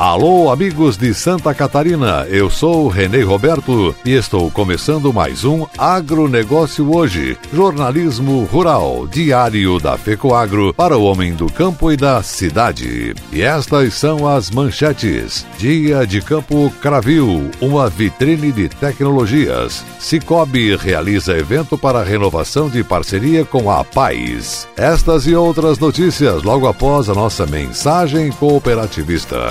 Alô, amigos de Santa Catarina, eu sou Renê Roberto e estou começando mais um Agronegócio Hoje, jornalismo rural, diário da FECOAGro para o homem do campo e da cidade. E estas são as manchetes. Dia de Campo Cravil, uma vitrine de tecnologias. Cicobi realiza evento para renovação de parceria com a Paz. Estas e outras notícias logo após a nossa mensagem cooperativista.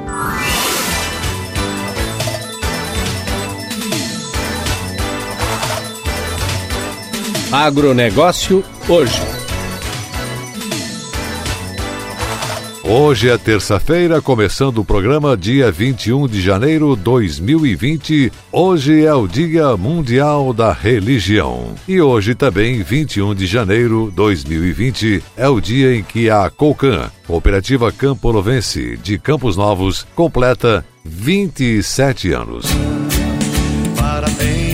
Agronegócio hoje. Hoje é terça-feira, começando o programa dia 21 de janeiro de 2020. Hoje é o Dia Mundial da Religião. E hoje também, 21 de janeiro de 2020, é o dia em que a COCAN, Cooperativa Campolovense de Campos Novos, completa 27 anos. Parabéns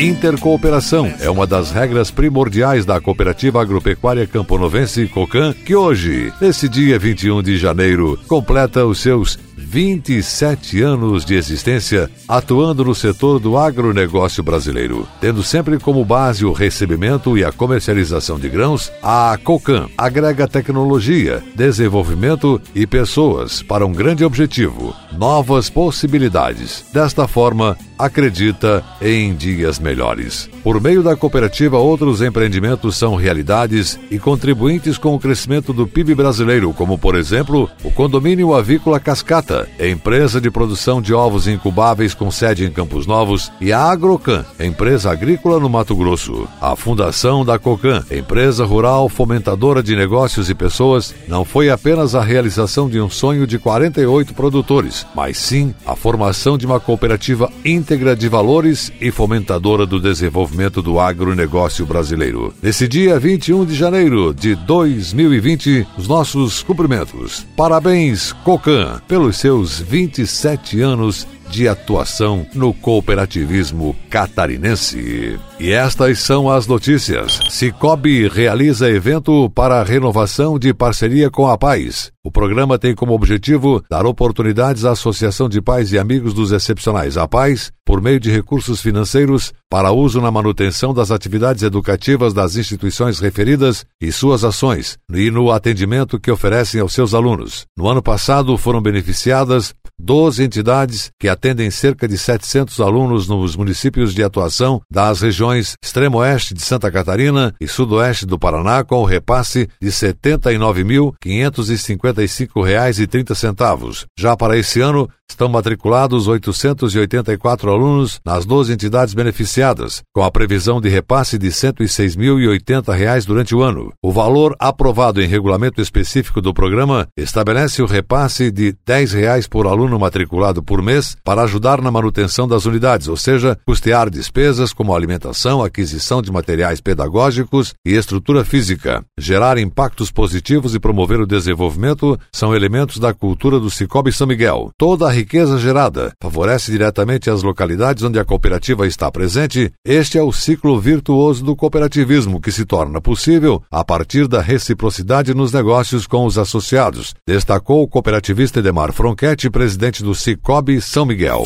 Intercooperação é uma das regras primordiais da Cooperativa Agropecuária Camponovense Cocan, que hoje, nesse dia 21 de janeiro, completa os seus 27 anos de existência atuando no setor do agronegócio brasileiro, tendo sempre como base o recebimento e a comercialização de grãos, a COCAN agrega tecnologia, desenvolvimento e pessoas para um grande objetivo: novas possibilidades. Desta forma, acredita em dias melhores. Por meio da cooperativa, outros empreendimentos são realidades e contribuintes com o crescimento do PIB brasileiro, como, por exemplo, o Condomínio Avícola Cascata empresa de produção de ovos incubáveis com sede em Campos Novos, e a Agrocan, empresa agrícola no Mato Grosso. A fundação da Cocan, empresa rural fomentadora de negócios e pessoas, não foi apenas a realização de um sonho de 48 produtores, mas sim a formação de uma cooperativa íntegra de valores e fomentadora do desenvolvimento do agronegócio brasileiro. Nesse dia 21 de janeiro de 2020, os nossos cumprimentos. Parabéns, Cocan, pelos seus seus 27 anos de atuação no cooperativismo catarinense. E estas são as notícias. Cicobi realiza evento para renovação de parceria com a Paz. O programa tem como objetivo dar oportunidades à Associação de Pais e Amigos dos Excepcionais, a Paz, por meio de recursos financeiros para uso na manutenção das atividades educativas das instituições referidas e suas ações, e no atendimento que oferecem aos seus alunos. No ano passado foram beneficiadas 12 entidades que atendem cerca de 700 alunos nos municípios de atuação das regiões extremo-oeste de Santa Catarina e sudoeste do Paraná com o repasse de R$ 79.555,30. Já para esse ano, estão matriculados 884 alunos nas 12 entidades beneficiadas, com a previsão de repasse de R$ 106.080 durante o ano. O valor aprovado em regulamento específico do programa estabelece o repasse de R$ 10 por aluno aluno matriculado por mês para ajudar na manutenção das unidades, ou seja, custear despesas como alimentação, aquisição de materiais pedagógicos e estrutura física. Gerar impactos positivos e promover o desenvolvimento são elementos da cultura do Cicobi São Miguel. Toda a riqueza gerada favorece diretamente as localidades onde a cooperativa está presente. Este é o ciclo virtuoso do cooperativismo que se torna possível a partir da reciprocidade nos negócios com os associados, destacou o cooperativista Edemar Fronchetti, presidente presidente do Cicobi São Miguel.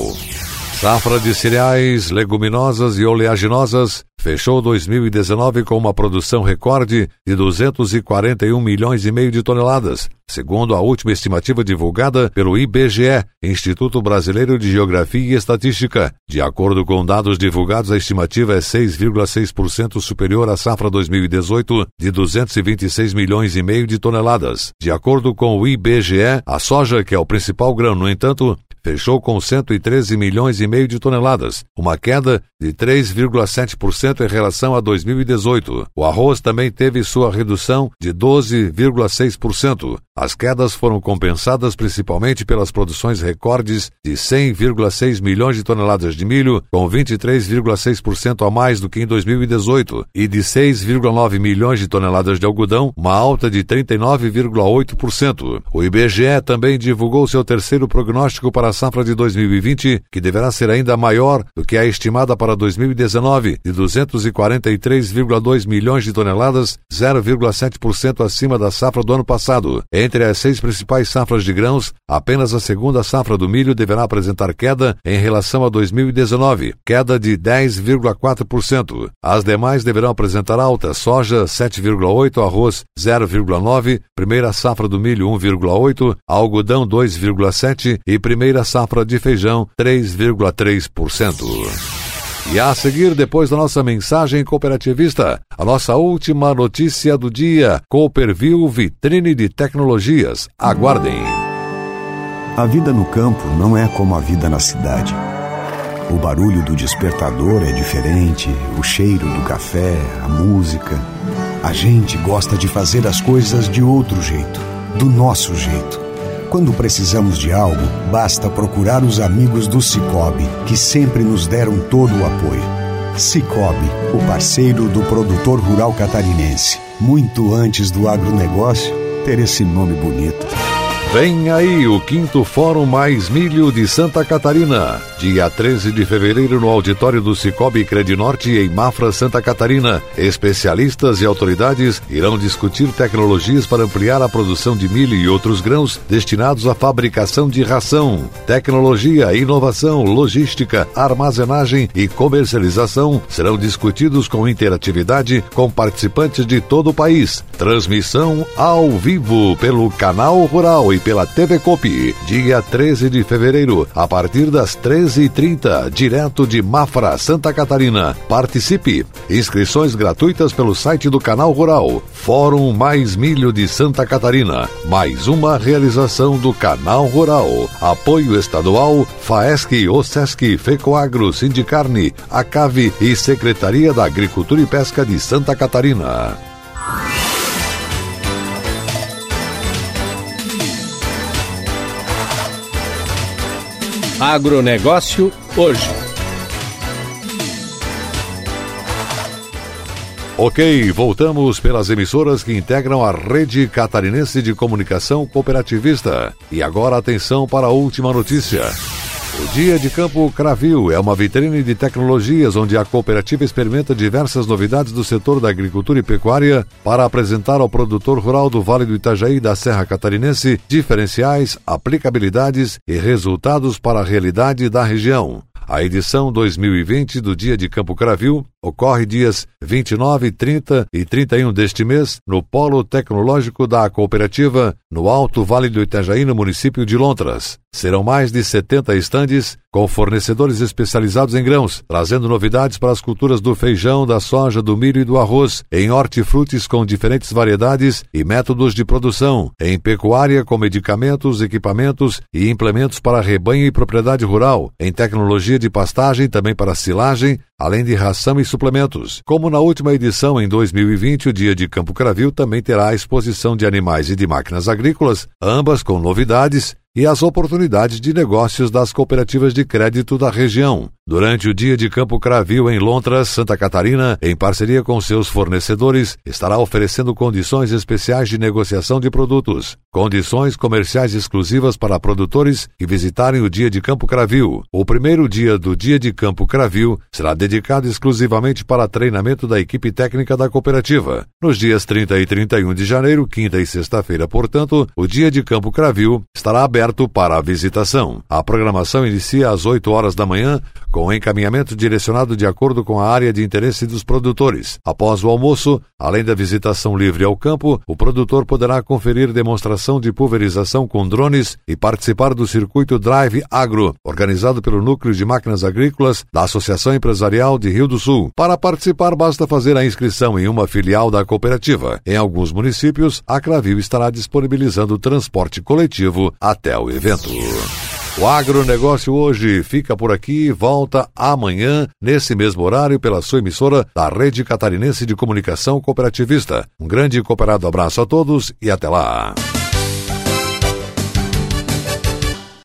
Safra de cereais, leguminosas e oleaginosas fechou 2019 com uma produção recorde de 241 milhões e meio de toneladas, segundo a última estimativa divulgada pelo IBGE, Instituto Brasileiro de Geografia e Estatística. De acordo com dados divulgados, a estimativa é 6,6% superior à safra 2018 de 226 milhões e meio de toneladas. De acordo com o IBGE, a soja, que é o principal grão, no entanto, fechou com 113 milhões e meio de toneladas, uma queda de 3,7% em relação a 2018. O arroz também teve sua redução de 12,6%. As quedas foram compensadas principalmente pelas produções recordes de 100,6 milhões de toneladas de milho, com 23,6% a mais do que em 2018, e de 6,9 milhões de toneladas de algodão, uma alta de 39,8%. O IBGE também divulgou seu terceiro prognóstico para a safra de 2020, que deverá ser ainda maior do que a estimada para 2019, de 243,2 milhões de toneladas, 0,7% acima da safra do ano passado. Entre as seis principais safras de grãos, apenas a segunda safra do milho deverá apresentar queda em relação a 2019, queda de 10,4%. As demais deverão apresentar alta: soja 7,8, arroz 0,9, primeira safra do milho 1,8, algodão 2,7 e primeira safra de feijão 3,3%. E a seguir, depois da nossa mensagem cooperativista, a nossa última notícia do dia: Cooperville Vitrine de Tecnologias. Aguardem. A vida no campo não é como a vida na cidade. O barulho do despertador é diferente, o cheiro do café, a música. A gente gosta de fazer as coisas de outro jeito, do nosso jeito. Quando precisamos de algo, basta procurar os amigos do Cicobi, que sempre nos deram todo o apoio. Cicobi, o parceiro do produtor rural catarinense. Muito antes do agronegócio ter esse nome bonito. Vem aí o quinto Fórum Mais Milho de Santa Catarina, dia 13 de fevereiro no auditório do Cicobi Credinorte em Mafra, Santa Catarina. Especialistas e autoridades irão discutir tecnologias para ampliar a produção de milho e outros grãos destinados à fabricação de ração. Tecnologia, inovação, logística, armazenagem e comercialização serão discutidos com interatividade com participantes de todo o país. Transmissão ao vivo pelo canal Rural e pela TV Copi, dia 13 de fevereiro, a partir das 13h30, direto de Mafra, Santa Catarina. Participe! Inscrições gratuitas pelo site do Canal Rural. Fórum Mais Milho de Santa Catarina. Mais uma realização do Canal Rural. Apoio estadual, FAESC, OSESC, FECOAGRO, Sindicarne, ACAVE e Secretaria da Agricultura e Pesca de Santa Catarina. Agronegócio hoje. Ok, voltamos pelas emissoras que integram a rede catarinense de comunicação cooperativista. E agora atenção para a última notícia. O Dia de Campo Cravil é uma vitrine de tecnologias onde a cooperativa experimenta diversas novidades do setor da agricultura e pecuária para apresentar ao produtor rural do Vale do Itajaí da Serra Catarinense diferenciais, aplicabilidades e resultados para a realidade da região. A edição 2020 do Dia de Campo Cravil ocorre dias 29, 30 e 31 deste mês no Polo Tecnológico da Cooperativa, no Alto Vale do Itajaí, no município de Lontras. Serão mais de 70 estandes com fornecedores especializados em grãos, trazendo novidades para as culturas do feijão, da soja, do milho e do arroz, em hortifrutis com diferentes variedades e métodos de produção, em pecuária com medicamentos, equipamentos e implementos para rebanho e propriedade rural, em tecnologia de pastagem também para silagem, além de ração e suplementos. Como na última edição, em 2020, o Dia de Campo Cravil também terá a exposição de animais e de máquinas agrícolas, ambas com novidades e as oportunidades de negócios das cooperativas de crédito da região. Durante o dia de Campo Cravil em Lontras, Santa Catarina, em parceria com seus fornecedores, estará oferecendo condições especiais de negociação de produtos, condições comerciais exclusivas para produtores que visitarem o dia de Campo Cravil. O primeiro dia do dia de Campo Cravil será dedicado exclusivamente para treinamento da equipe técnica da cooperativa. Nos dias 30 e 31 de janeiro, quinta e sexta-feira, portanto, o dia de Campo Cravil estará aberto para a visitação. A programação inicia às 8 horas da manhã com encaminhamento direcionado de acordo com a área de interesse dos produtores. Após o almoço, além da visitação livre ao campo, o produtor poderá conferir de pulverização com drones e participar do circuito Drive Agro, organizado pelo Núcleo de Máquinas Agrícolas da Associação Empresarial de Rio do Sul. Para participar, basta fazer a inscrição em uma filial da cooperativa. Em alguns municípios, a Cravil estará disponibilizando transporte coletivo até o evento. O agronegócio hoje fica por aqui e volta amanhã, nesse mesmo horário, pela sua emissora da Rede Catarinense de Comunicação Cooperativista. Um grande e cooperado abraço a todos e até lá.